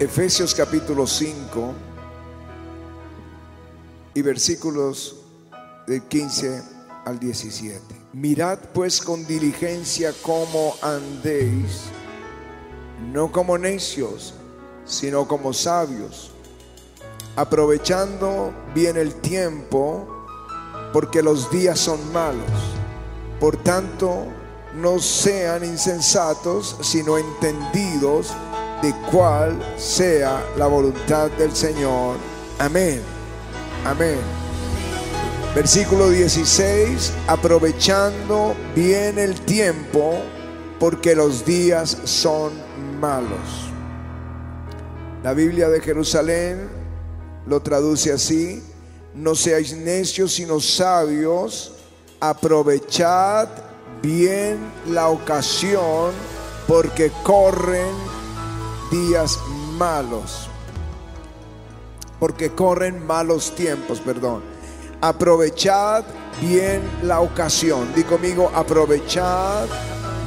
Efesios capítulo 5 y versículos del 15 al 17. Mirad pues con diligencia cómo andéis, no como necios, sino como sabios, aprovechando bien el tiempo, porque los días son malos. Por tanto, no sean insensatos, sino entendidos de cuál sea la voluntad del Señor. Amén. Amén. Versículo 16, aprovechando bien el tiempo, porque los días son malos. La Biblia de Jerusalén lo traduce así, no seáis necios sino sabios, aprovechad bien la ocasión, porque corren días malos. Porque corren malos tiempos, perdón. Aprovechad bien la ocasión. Di conmigo, aprovechad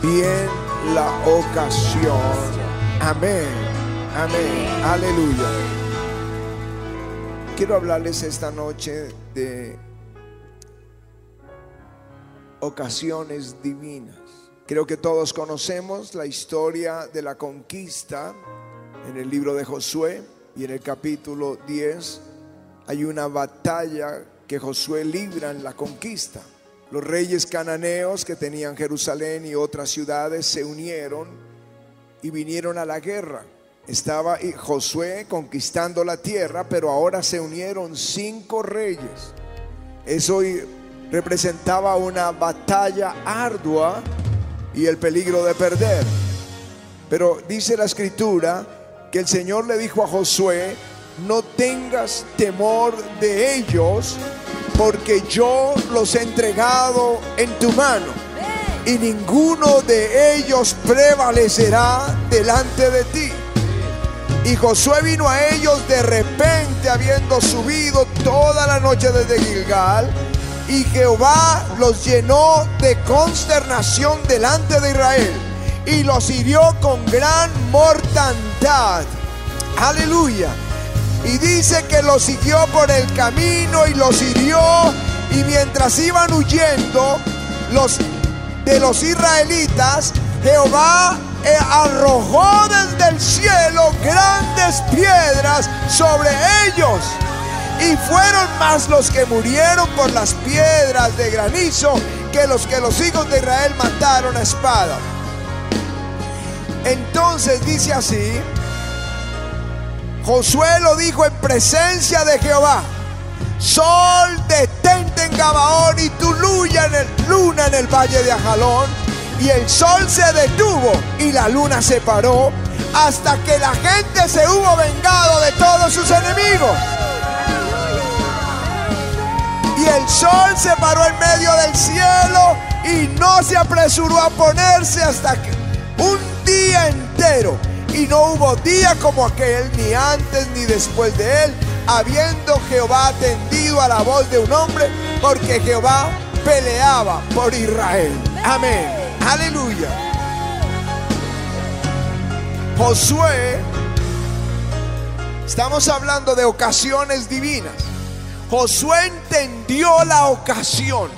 bien la ocasión. Amén. Amén. Aleluya. Quiero hablarles esta noche de ocasiones divinas. Creo que todos conocemos la historia de la conquista en el libro de Josué y en el capítulo 10 hay una batalla que Josué libra en la conquista. Los reyes cananeos que tenían Jerusalén y otras ciudades se unieron y vinieron a la guerra. Estaba Josué conquistando la tierra, pero ahora se unieron cinco reyes. Eso representaba una batalla ardua y el peligro de perder. Pero dice la escritura que el Señor le dijo a Josué, no tengas temor de ellos, porque yo los he entregado en tu mano, y ninguno de ellos prevalecerá delante de ti. Y Josué vino a ellos de repente, habiendo subido toda la noche desde Gilgal, y Jehová los llenó de consternación delante de Israel y los hirió con gran mortandad. Aleluya. Y dice que los siguió por el camino y los hirió. Y mientras iban huyendo los de los israelitas, Jehová eh, arrojó desde el cielo grandes piedras sobre ellos y fueron más los que murieron por las piedras de granizo que los que los hijos de Israel mataron a espada. Entonces dice así, Josué lo dijo en presencia de Jehová, sol detente en Gabaón y tu luna en el, en el valle de Ajalón. Y el sol se detuvo y la luna se paró hasta que la gente se hubo vengado de todos sus enemigos y el sol se paró en medio del cielo y no se apresuró a ponerse hasta que un día entero. Y no hubo día como aquel, ni antes ni después de él, habiendo Jehová atendido a la voz de un hombre, porque Jehová peleaba por Israel. Amén. Aleluya. Josué, estamos hablando de ocasiones divinas. Josué entendió la ocasión.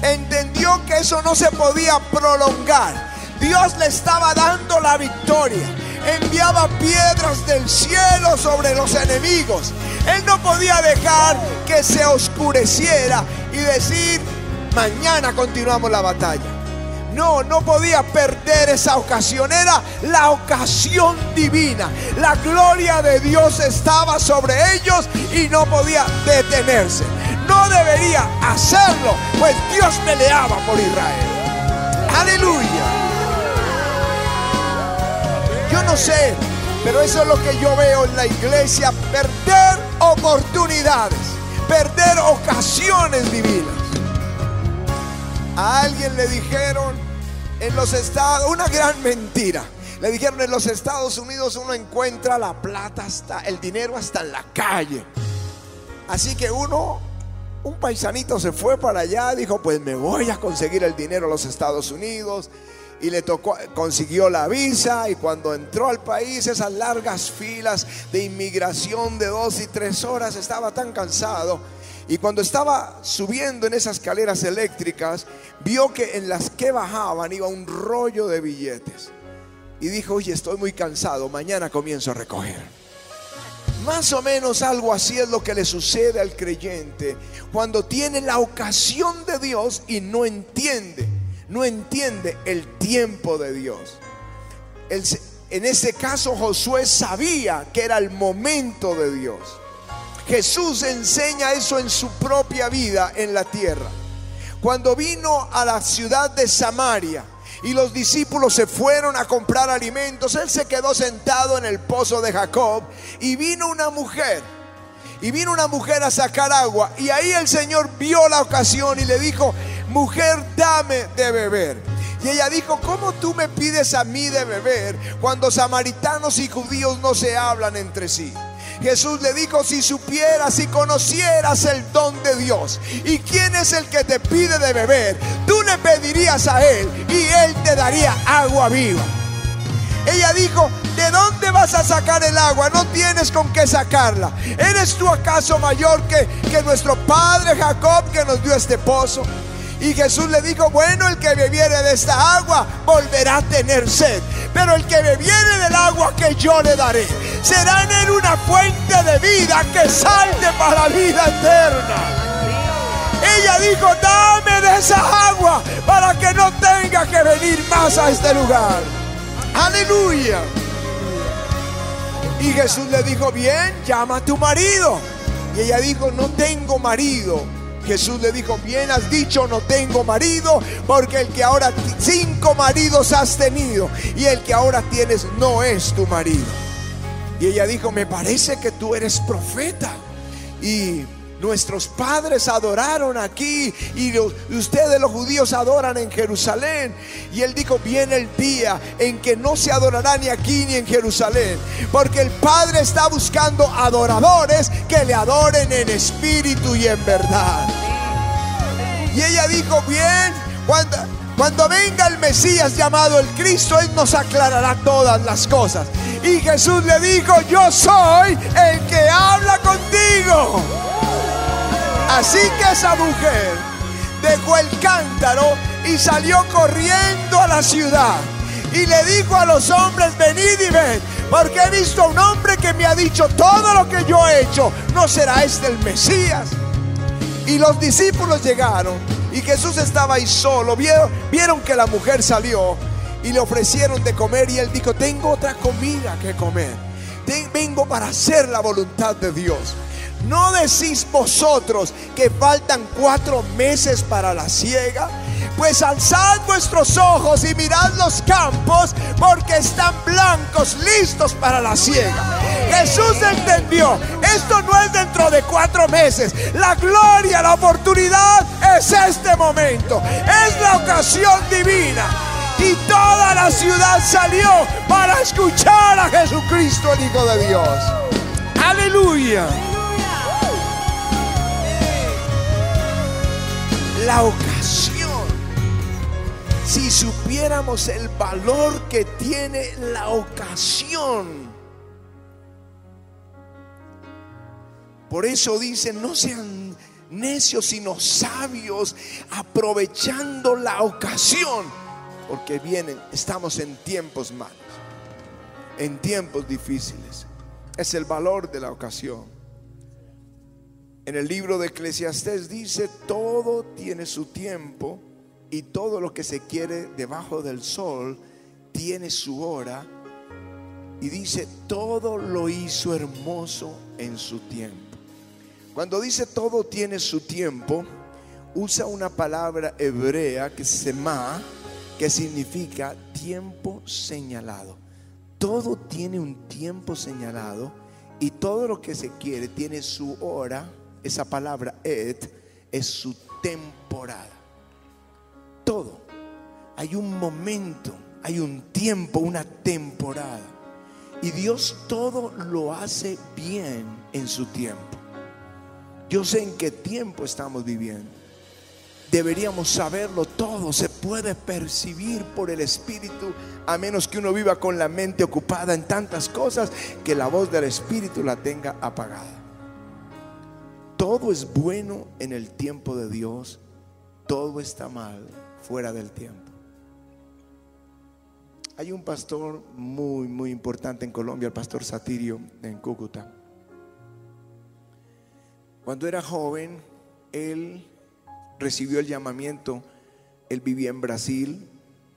Entendió que eso no se podía prolongar. Dios le estaba dando la victoria. Enviaba piedras del cielo sobre los enemigos. Él no podía dejar que se oscureciera y decir, mañana continuamos la batalla. No, no podía perder esa ocasión. Era la ocasión divina. La gloria de Dios estaba sobre ellos y no podía detenerse. No debería hacerlo, pues Dios peleaba por Israel. Aleluya. Yo no sé, pero eso es lo que yo veo en la iglesia. Perder oportunidades, perder ocasiones divinas. A alguien le dijeron en los Estados, una gran mentira. Le dijeron en los Estados Unidos uno encuentra la plata hasta el dinero hasta en la calle. Así que uno, un paisanito se fue para allá, dijo, pues me voy a conseguir el dinero a los Estados Unidos. y le tocó, consiguió la visa y cuando entró al país esas largas filas de inmigración de dos y tres horas estaba tan cansado y cuando estaba subiendo en esas escaleras eléctricas vio que en las que bajaban iba un rollo de billetes y dijo, oye, estoy muy cansado, mañana comienzo a recoger. Más o menos algo así es lo que le sucede al creyente cuando tiene la ocasión de Dios y no entiende no entiende el tiempo de Dios. en ese caso Josué sabía que era el momento de Dios. Jesús enseña eso en su propia vida en la tierra. Cuando vino a la ciudad de Samaria y los discípulos se fueron a comprar alimentos, él se quedó sentado en el pozo de Jacob y vino una mujer y vino una mujer a sacar agua. Y ahí el Señor vio la ocasión y le dijo, mujer, dame de beber. Y ella dijo, ¿cómo tú me pides a mí de beber cuando samaritanos y judíos no se hablan entre sí? Jesús le dijo, si supieras y conocieras el don de Dios y quién es el que te pide de beber, tú le pedirías a él y él te daría agua viva. Ella dijo, ¿de dónde vas a sacar el agua? No tienes con qué sacarla. ¿Eres tú acaso mayor que, que nuestro padre Jacob que nos dio este pozo? Y Jesús le dijo, bueno, el que bebiere de esta agua volverá a tener sed. Pero el que bebiere del agua que yo le daré, será en él una fuente de vida que salte para la vida eterna. Ella dijo, dame de esa agua para que no tenga que venir más a este lugar. Aleluya. Y Jesús le dijo, bien, llama a tu marido. Y ella dijo, no tengo marido. Jesús le dijo, bien has dicho, no tengo marido, porque el que ahora cinco maridos has tenido y el que ahora tienes no es tu marido. Y ella dijo, me parece que tú eres profeta. Y Nuestros padres adoraron aquí y ustedes los judíos adoran en Jerusalén. Y él dijo, viene el día en que no se adorará ni aquí ni en Jerusalén. Porque el Padre está buscando adoradores que le adoren en espíritu y en verdad. Y ella dijo, bien, cuando, venga el Mesías llamado el Cristo, Él nos aclarará todas las cosas. Y Jesús le dijo, yo soy el que habla contigo. Así que esa mujer dejó el cántaro y salió corriendo a la ciudad. Y le dijo a los hombres, venid y ven, porque he visto a un hombre que me ha dicho todo lo que yo he hecho. ¿No será este el Mesías? Y los discípulos llegaron y Jesús estaba ahí solo. Vieron, que la mujer salió y le ofrecieron de comer y él dijo, tengo otra comida que comer. Vengo para hacer la voluntad de Dios. ¿No decís vosotros que faltan cuatro meses para la siega? Pues alzad vuestros ojos y mirad los campos porque están blancos, listos para la siega. Jesús entendió, esto no es dentro de cuatro meses. La gloria, la oportunidad es este momento. Es la ocasión divina. Y toda la ciudad salió para escuchar a Jesucristo, el Hijo de Dios. Aleluya. la ocasión. Si supiéramos el valor que tiene la ocasión. Por eso dicen, no sean necios sino sabios, aprovechando la ocasión. Porque vienen, estamos en tiempos malos, en tiempos difíciles. Es el valor de la ocasión. En el libro de Eclesiastés dice, todo tiene su tiempo y todo lo que se quiere debajo del sol tiene su hora. Y dice, todo lo hizo hermoso en su tiempo. Cuando dice todo tiene su tiempo, usa una palabra hebrea que se ma, que significa tiempo señalado. Todo tiene un tiempo señalado y todo lo que se quiere tiene su hora esa palabra et es su temporada. Todo. Hay un momento, hay un tiempo, una temporada. Y Dios todo lo hace bien en su tiempo. Yo sé en qué tiempo estamos viviendo. deberíamos saberlo todo, se puede percibir por el Espíritu, a menos que uno viva con la mente ocupada en tantas cosas que la voz del Espíritu la tenga apagada. Todo es bueno en el tiempo de Dios, todo está mal fuera del tiempo. Hay un pastor muy, muy importante en Colombia, el pastor Satirio, en Cúcuta. Cuando era joven, él recibió el llamamiento, él vivía en Brasil,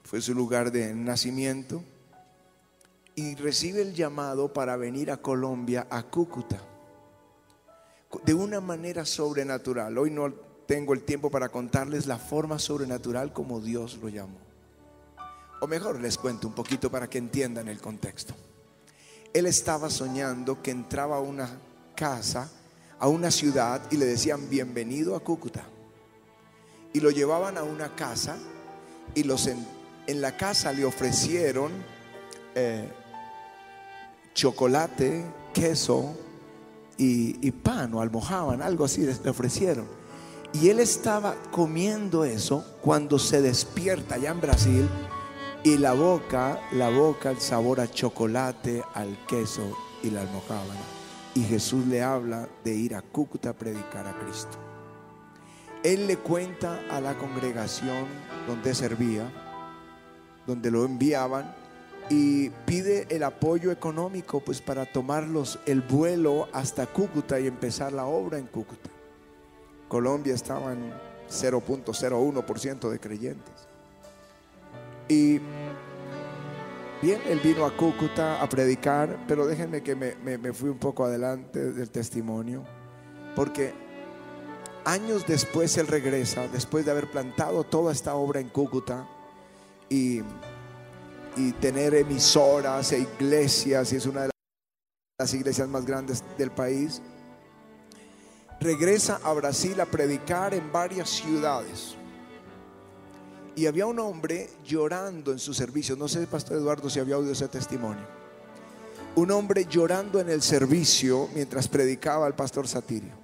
fue su lugar de nacimiento, y recibe el llamado para venir a Colombia, a Cúcuta, de una manera sobrenatural. Hoy no tengo el tiempo para contarles la forma sobrenatural como Dios lo llamó. O mejor les cuento un poquito para que entiendan el contexto. Él estaba soñando que entraba a una casa, a una ciudad y le decían bienvenido a Cúcuta y lo llevaban a una casa y los en, la casa le ofrecieron eh, chocolate, queso y, pan o almojaban, algo así le ofrecieron. Y él estaba comiendo eso cuando se despierta allá en Brasil y la boca, la boca, el sabor a chocolate, al queso y la almojábana. Y Jesús le habla de ir a Cúcuta a predicar a Cristo él le cuenta a la congregación donde servía, donde lo enviaban, y pide el apoyo económico pues para tomarlos el vuelo hasta Cúcuta y empezar la obra en Cúcuta. Colombia estaba en 0.01% de creyentes. Y bien, él vino a Cúcuta a predicar, pero déjenme que me, me fui un poco adelante del testimonio, porque Años después él regresa, después de haber plantado toda esta obra en Cúcuta y, tener emisoras e iglesias, y es una de las iglesias más grandes del país. Regresa a Brasil a predicar en varias ciudades. Y había un hombre llorando en su servicio. No sé, Pastor Eduardo, si había oído ese testimonio. Un hombre llorando en el servicio mientras predicaba al pastor Satirio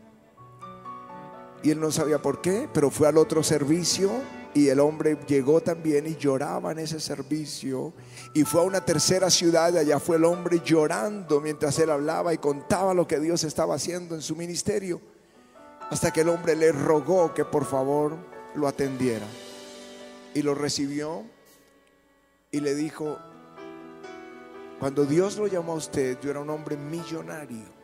y él no sabía por qué, pero fue al otro servicio y el hombre llegó también y lloraba en ese servicio. Y fue a una tercera ciudad, y allá fue el hombre llorando mientras él hablaba y contaba lo que Dios estaba haciendo en su ministerio. Hasta que el hombre le rogó que por favor lo atendiera. Y lo recibió y le dijo, cuando Dios lo llamó a usted, yo era un hombre millonario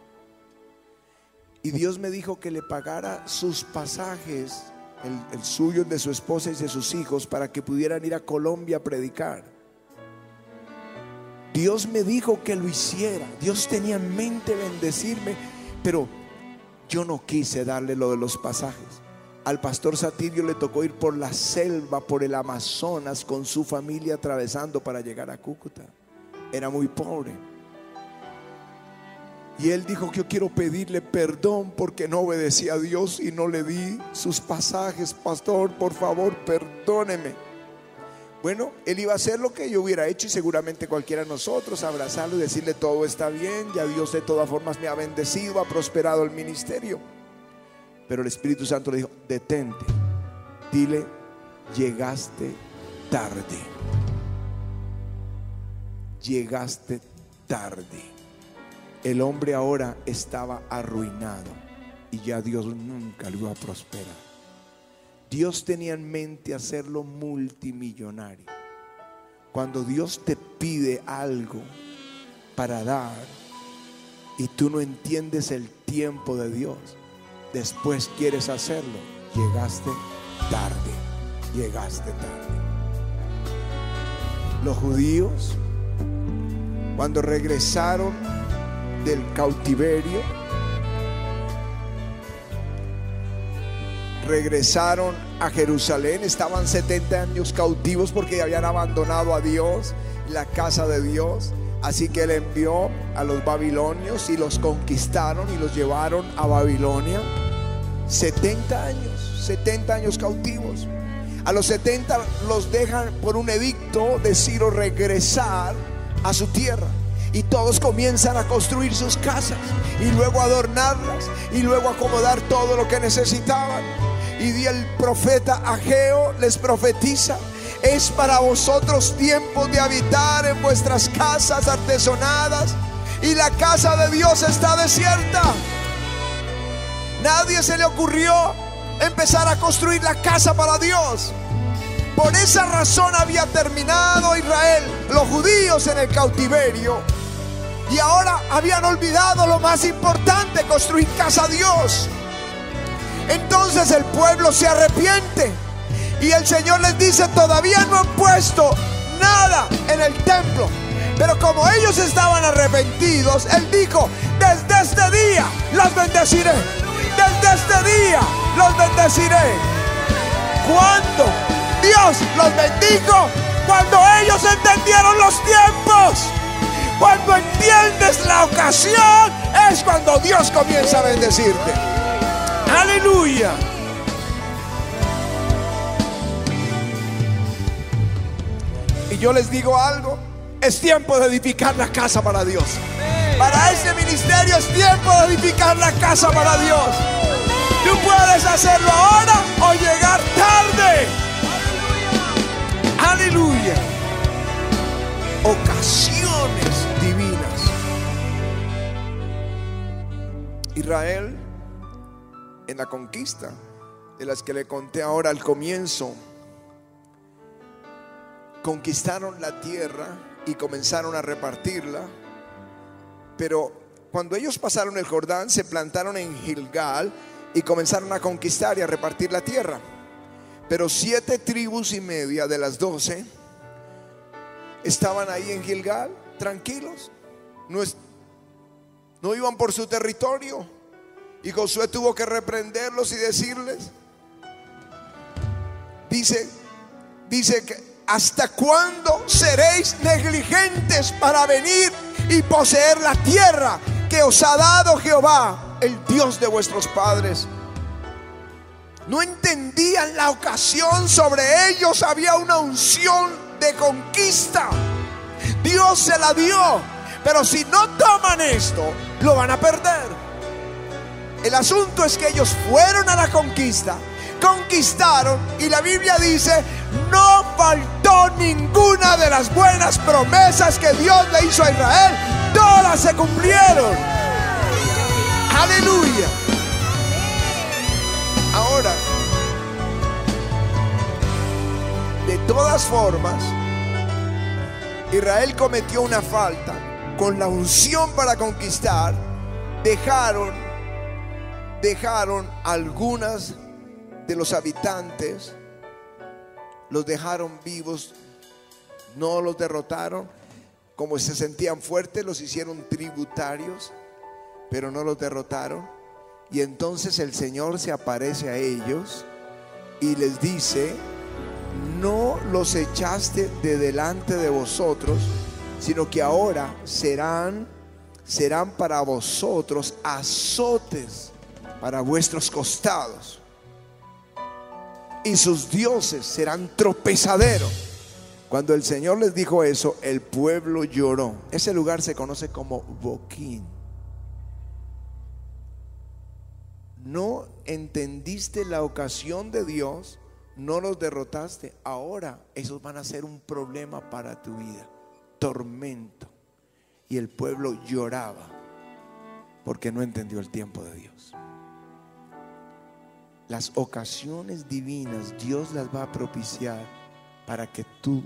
y Dios me dijo que le pagara sus pasajes, el, suyo, el de su esposa y de sus hijos, para que pudieran ir a Colombia a predicar. Dios me dijo que lo hiciera. Dios tenía en mente bendecirme, pero yo no quise darle lo de los pasajes. Al pastor Satirio le tocó ir por la selva, por el Amazonas, con su familia atravesando para llegar a Cúcuta. Era muy pobre. Y él dijo que yo quiero pedirle perdón porque no obedecí a Dios y no le di sus pasajes. Pastor, por favor, perdóneme. Bueno, él iba a hacer lo que yo hubiera hecho y seguramente cualquiera de nosotros abrazarlo y decirle todo está bien, ya Dios de todas formas me ha bendecido, ha prosperado el ministerio. Pero el Espíritu Santo le dijo, detente, dile, llegaste tarde. Llegaste tarde el hombre ahora estaba arruinado y ya Dios nunca lo iba a prosperar. Dios tenía en mente hacerlo multimillonario. Cuando Dios te pide algo para dar y tú no entiendes el tiempo de Dios, después quieres hacerlo, llegaste tarde, llegaste tarde. Los judíos, cuando regresaron del cautiverio, regresaron a Jerusalén, estaban 70 años cautivos porque habían abandonado a Dios, la casa de Dios. Así que él envió a los babilonios y los conquistaron y los llevaron a Babilonia. 70 años, 70 años cautivos. A los 70 los dejan por un edicto de Ciro regresar a su tierra y todos comienzan a construir sus casas y luego adornarlas y luego acomodar todo lo que necesitaban. Y el profeta Ageo les profetiza, es para vosotros tiempo de habitar en vuestras casas artesonadas y la casa de Dios está desierta. Nadie se le ocurrió empezar a construir la casa para Dios. Por esa razón había terminado Israel, los judíos en el cautiverio. Y ahora habían olvidado lo más importante, construir casa a Dios. Entonces el pueblo se arrepiente. Y el Señor les dice, todavía no han puesto nada en el templo. Pero como ellos estaban arrepentidos, Él dijo, desde este día los bendeciré. Desde este día los bendeciré. Cuando Dios los bendijo, cuando ellos entendieron los tiempos. Cuando entiendes la ocasión, es cuando Dios comienza a bendecirte. Aleluya. Y yo les digo algo, es tiempo de edificar la casa para Dios. Para este ministerio es tiempo de edificar la casa para Dios. Tú puedes hacerlo ahora o llegar tarde. Aleluya. Ocasiones divinas. Israel en la conquista, de las que le conté ahora al comienzo, conquistaron la tierra y comenzaron a repartirla, pero cuando ellos pasaron el Jordán se plantaron en Gilgal y comenzaron a conquistar y a repartir la tierra. Pero siete tribus y media de las doce estaban ahí en Gilgal, tranquilos, no, no iban por su territorio. Y Josué tuvo que reprenderlos y decirles, dice, dice que hasta cuándo seréis negligentes para venir y poseer la tierra que os ha dado Jehová, el Dios de vuestros padres. No entendían la ocasión sobre ellos, había una unción de conquista. Dios se la dio, pero si no toman esto, lo van a perder. El asunto es que ellos fueron a la conquista, conquistaron y la Biblia dice, no faltó ninguna de las buenas promesas que Dios le hizo a Israel, todas se cumplieron. Aleluya. Ahora, de todas formas, Israel cometió una falta. Con la unción para conquistar, dejaron dejaron algunas de los habitantes, los dejaron vivos, no los derrotaron, como se sentían fuertes, los hicieron tributarios, pero no los derrotaron. Y entonces el Señor se aparece a ellos y les dice, no los echaste de delante de vosotros, sino que ahora serán serán para vosotros azotes para vuestros costados. Y sus dioses serán tropezaderos. Cuando el Señor les dijo eso, el pueblo lloró. Ese lugar se conoce como Boquín. No entendiste la ocasión de Dios, no los derrotaste. Ahora esos van a ser un problema para tu vida. Tormento. Y el pueblo lloraba porque no entendió el tiempo de Dios. Las ocasiones divinas Dios las va a propiciar para que tú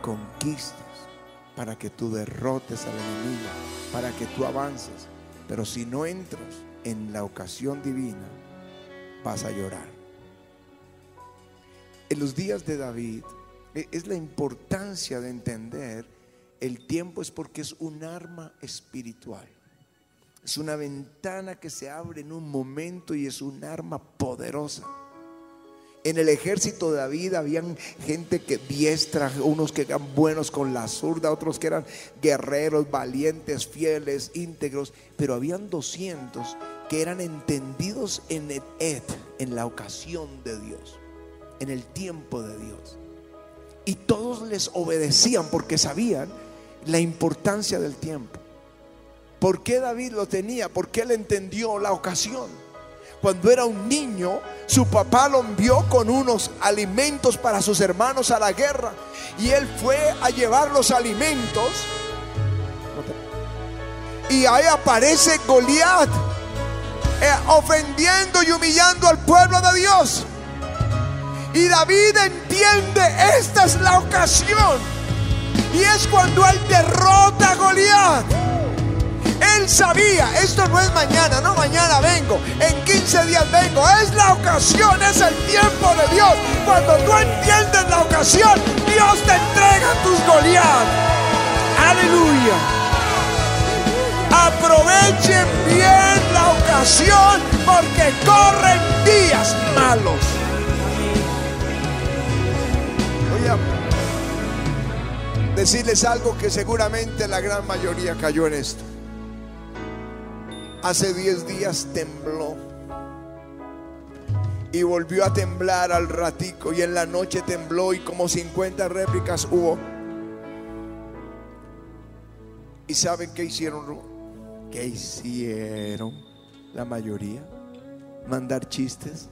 conquistes, para que tú derrotes al enemigo, para que tú avances. Pero si no entras en la ocasión divina, vas a llorar. En los días de David e, es la importancia de entender el tiempo es porque es un arma espiritual. Es una ventana que se abre en un momento y es un arma poderosa. En el ejército de David habían gente que diestra, unos que eran buenos con la zurda, otros que eran guerreros, valientes, fieles, íntegros, pero habían 200 que eran entendidos en el ed, en la ocasión de Dios, en el tiempo de Dios. Y todos les obedecían porque sabían la importancia del tiempo. ¿Por qué David lo tenía? Porque él entendió la ocasión. Cuando era un niño, su papá lo envió con unos alimentos para sus hermanos a la guerra. Y él fue a llevar los alimentos. Y ahí aparece Goliat eh, ofendiendo y humillando al pueblo de Dios. Y David entiende, esta es la ocasión. Y es cuando él derrota a Goliat. Él sabía, esto no es mañana, no mañana vengo, en 15 días vengo. Es la ocasión, es el tiempo de Dios. Cuando tú entiendes la ocasión, Dios te entrega tus Goliat. Aleluya. Aprovechen bien la ocasión porque corren días malos. Voy a decirles algo que seguramente la gran mayoría cayó en esto. Hace 10 días tembló y volvió a temblar al ratico y en la noche tembló y como 50 réplicas hubo. ¿Y saben qué hicieron? ¿Qué hicieron la mayoría? Mandar chistes.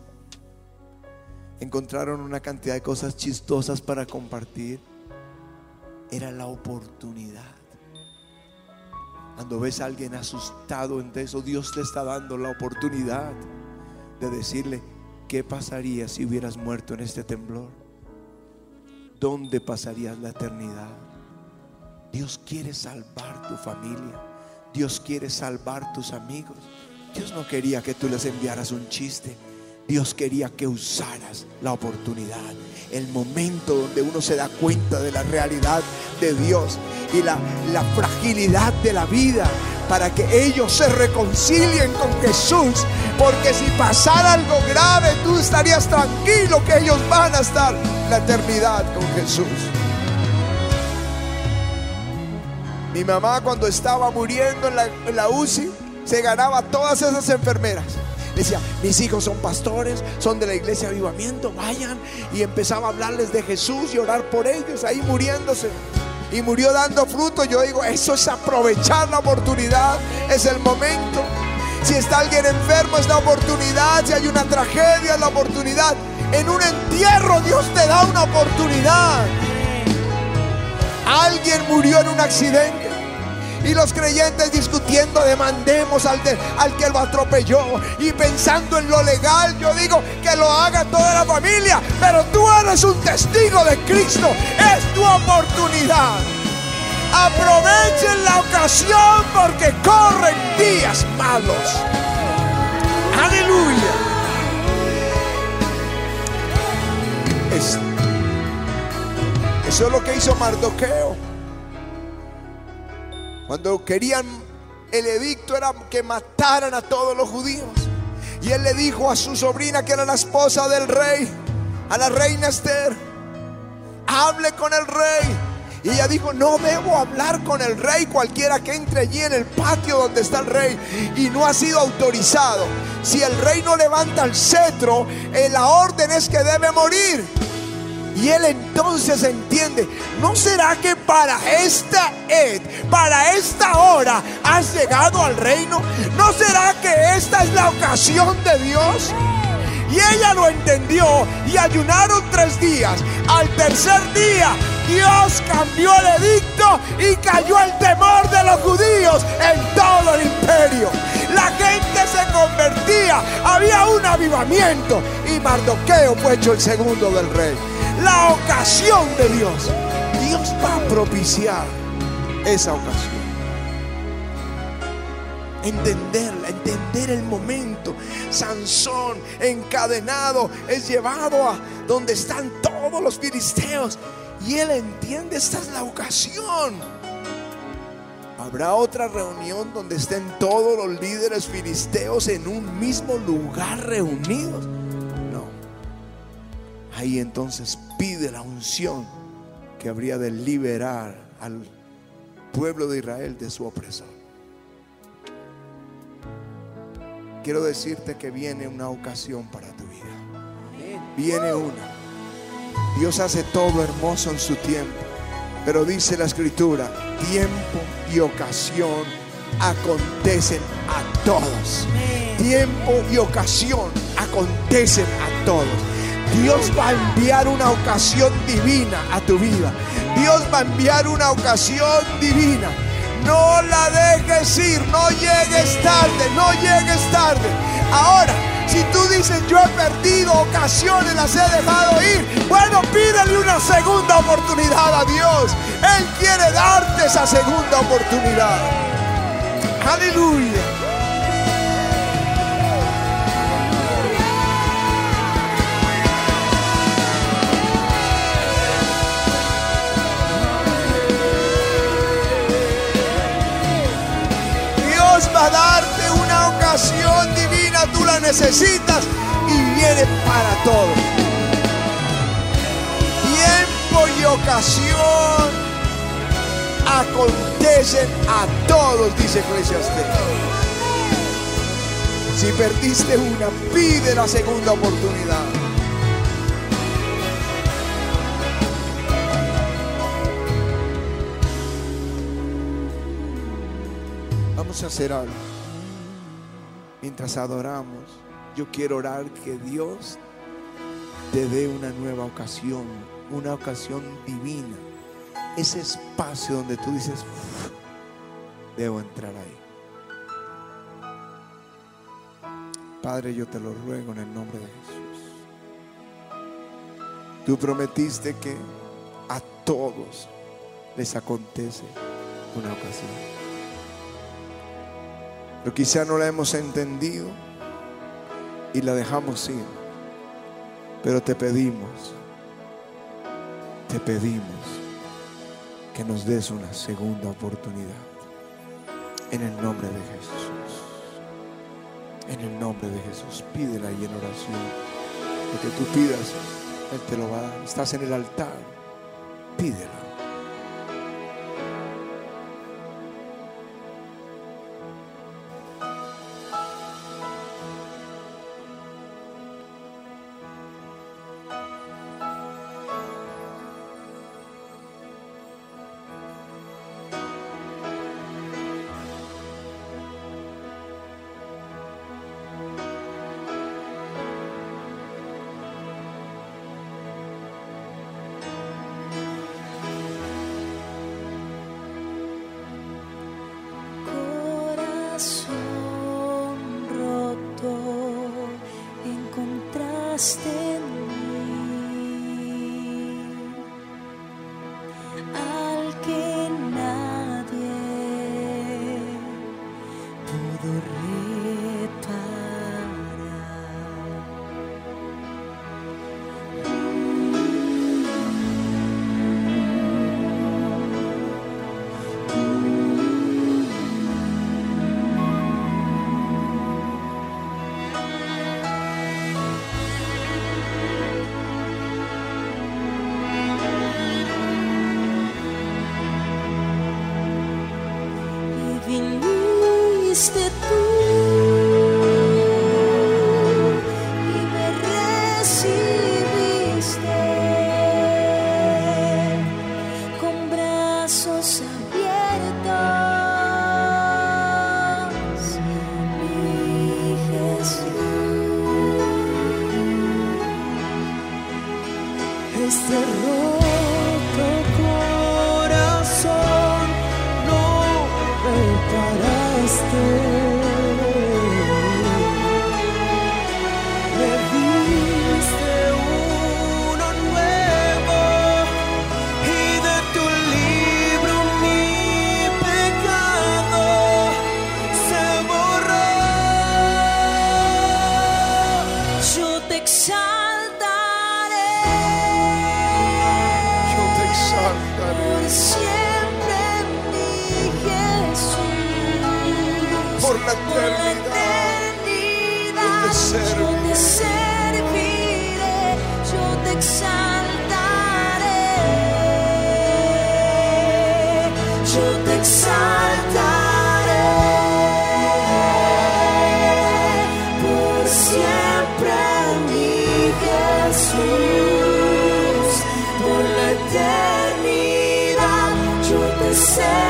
Encontraron una cantidad de cosas chistosas para compartir. Era la oportunidad. Cuando ves a alguien asustado en eso, Dios te está dando la oportunidad de decirle, ¿qué pasaría si hubieras muerto en este temblor? ¿Dónde pasarías la eternidad? Dios quiere salvar tu familia. Dios quiere salvar tus amigos. Dios no quería que tú les enviaras un chiste. Dios quería que usaras la oportunidad, el momento donde uno se da cuenta de la realidad de Dios y la, la fragilidad de la vida para que ellos se reconcilien con Jesús. Porque si pasara algo grave, tú estarías tranquilo que ellos van a estar la eternidad con Jesús. Mi mamá cuando estaba muriendo en la, en la UCI, se ganaba todas esas enfermeras. Decía, mis hijos son pastores, son de la iglesia Avivamiento, vayan. Y empezaba a hablarles de Jesús y orar por ellos, ahí muriéndose. Y murió dando fruto. Yo digo, eso es aprovechar la oportunidad, es el momento. Si está alguien enfermo, es la oportunidad. Si hay una tragedia, es la oportunidad. En un entierro, Dios te da una oportunidad. Alguien murió en un accidente. Y los creyentes discutiendo, demandemos al, al que lo atropelló. Y pensando en lo legal, yo digo que lo haga toda la familia. Pero tú eres un testigo de Cristo. Es tu oportunidad. Aprovechen la ocasión porque corren días malos. Aleluya. Es, eso es lo que hizo Mardoqueo. Cuando querían, el edicto era que mataran a todos los judíos. Y él le dijo a su sobrina, que era la esposa del rey, a la reina Esther, hable con el rey. Y ella dijo, no debo hablar con el rey, cualquiera que entre allí en el patio donde está el rey. Y no ha sido autorizado. Si el rey no levanta el cetro, eh, la orden es que debe morir. Y él entonces entiende, ¿no será que para esta ed, para esta hora has llegado al reino? ¿No será que esta es la ocasión de Dios? Y ella lo entendió y ayunaron tres días. Al tercer día Dios cambió el edicto y cayó el temor de los judíos en todo el imperio. La gente se convertía, había un avivamiento y Mardoqueo fue hecho el segundo del rey la ocasión de Dios. Dios va a propiciar esa ocasión. Entenderla, entender el momento. Sansón encadenado es llevado a donde están todos los filisteos. Y él entiende, esta es la ocasión. ¿Habrá otra reunión donde estén todos los líderes filisteos en un mismo lugar reunidos? Ahí entonces pide la unción que habría de liberar al pueblo de Israel de su opresor. Quiero decirte que viene una ocasión para tu vida. Viene una. Dios hace todo hermoso en su tiempo. Pero dice la escritura, tiempo y ocasión acontecen a todos. tiempo y ocasión acontecen a todos. Dios va a enviar una ocasión divina a tu vida. Dios va a enviar una ocasión divina. No la dejes ir, no llegues tarde, no llegues tarde. Ahora, si tú dices, yo he perdido ocasiones, las he dejado ir, bueno, pídele una segunda oportunidad a Dios. Él quiere darte esa segunda oportunidad. Aleluya. Dios va a darte una ocasión divina, tú la necesitas y viene para todo. Tiempo y ocasión acontecen a todos, dice Eclesiastes. Si perdiste una, pide la segunda oportunidad. Hacer algo. Mientras adoramos, yo quiero orar que Dios te dé una nueva ocasión, una ocasión divina. Ese espacio donde tú dices, debo entrar ahí. Padre, yo te lo ruego en el nombre de Jesús. Tú prometiste que a todos les acontece una ocasión. Pero quizá no la hemos entendido y la dejamos ir. Pero te pedimos, te pedimos que nos des una segunda oportunidad. En el nombre de Jesús. En el nombre de Jesús. Pídela ahí en oración. Lo que tú pidas, Él te lo va a dar. Estás en el altar. Pídelo.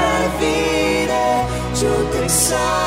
Serviré. Yo te exaltaré.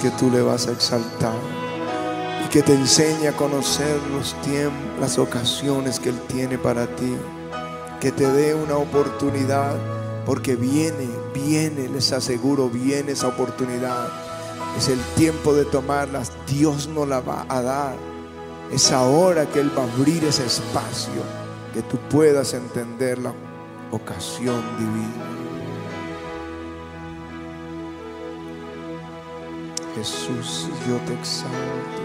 Que tú le vas a exaltar y que te enseñe a conocer los tiempos, las ocasiones que Él tiene para ti. Que te dé una oportunidad, porque viene, viene, les aseguro, viene esa oportunidad. Es el tiempo de tomarlas. Dios nos la va a dar. Es ahora que Él va a abrir ese espacio, que tú puedas entender la ocasión divina. Jesús, yo te exalto.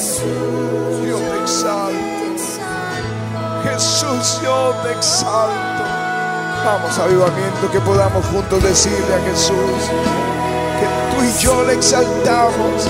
Exalto. Yo te exalto. Jesús, yo te exalto. Vamos, avivamiento, que podamos juntos decirle a Jesús que tú y yo le exaltamos.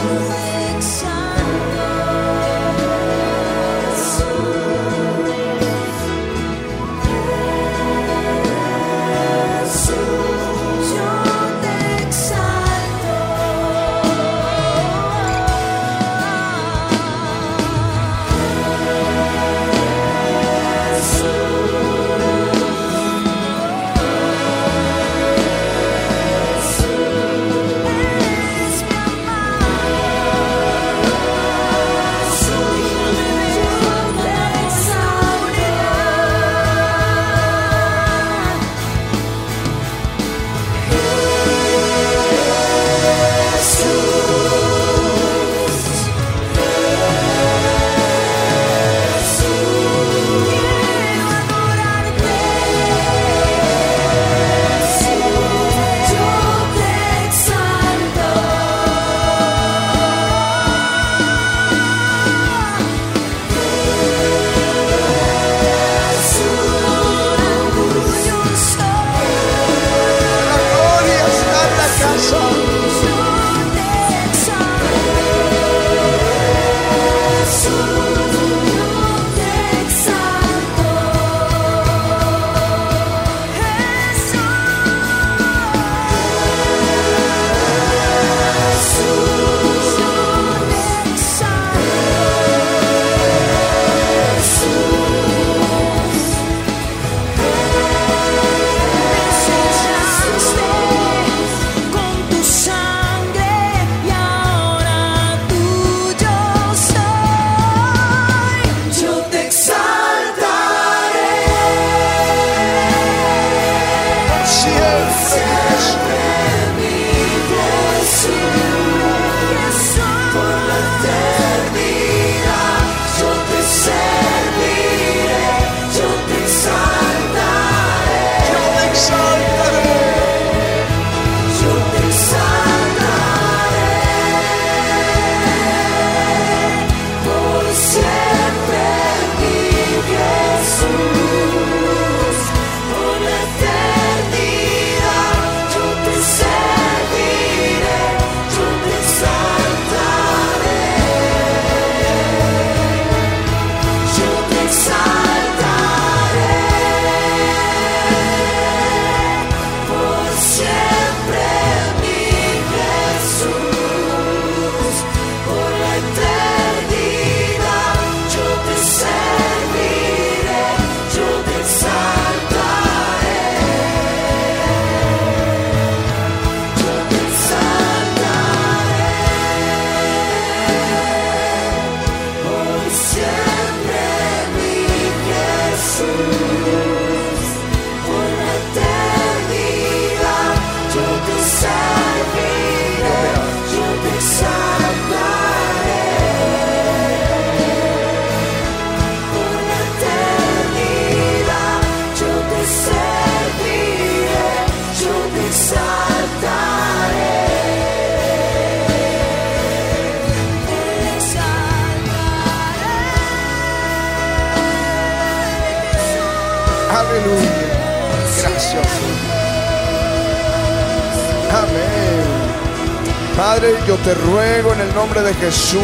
Padre, yo te ruego en el nombre de Jesús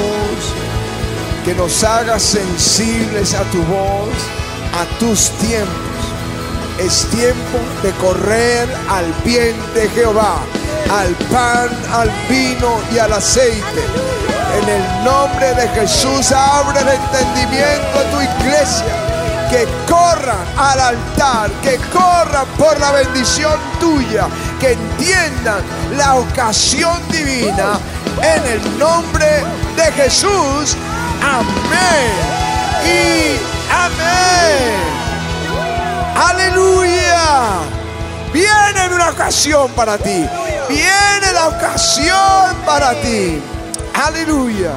que nos hagas sensibles a tu voz, a tus tiempos. Es tiempo de correr al bien de Jehová, al pan, al vino y al aceite. En el nombre de Jesús abre el entendimiento a tu iglesia. Que corran al altar, que corran por la bendición tuya, que entiendan la ocasión divina en el nombre de Jesús. Amén y amén. Aleluya. Viene una ocasión para ti. Viene la ocasión para ti. Aleluya.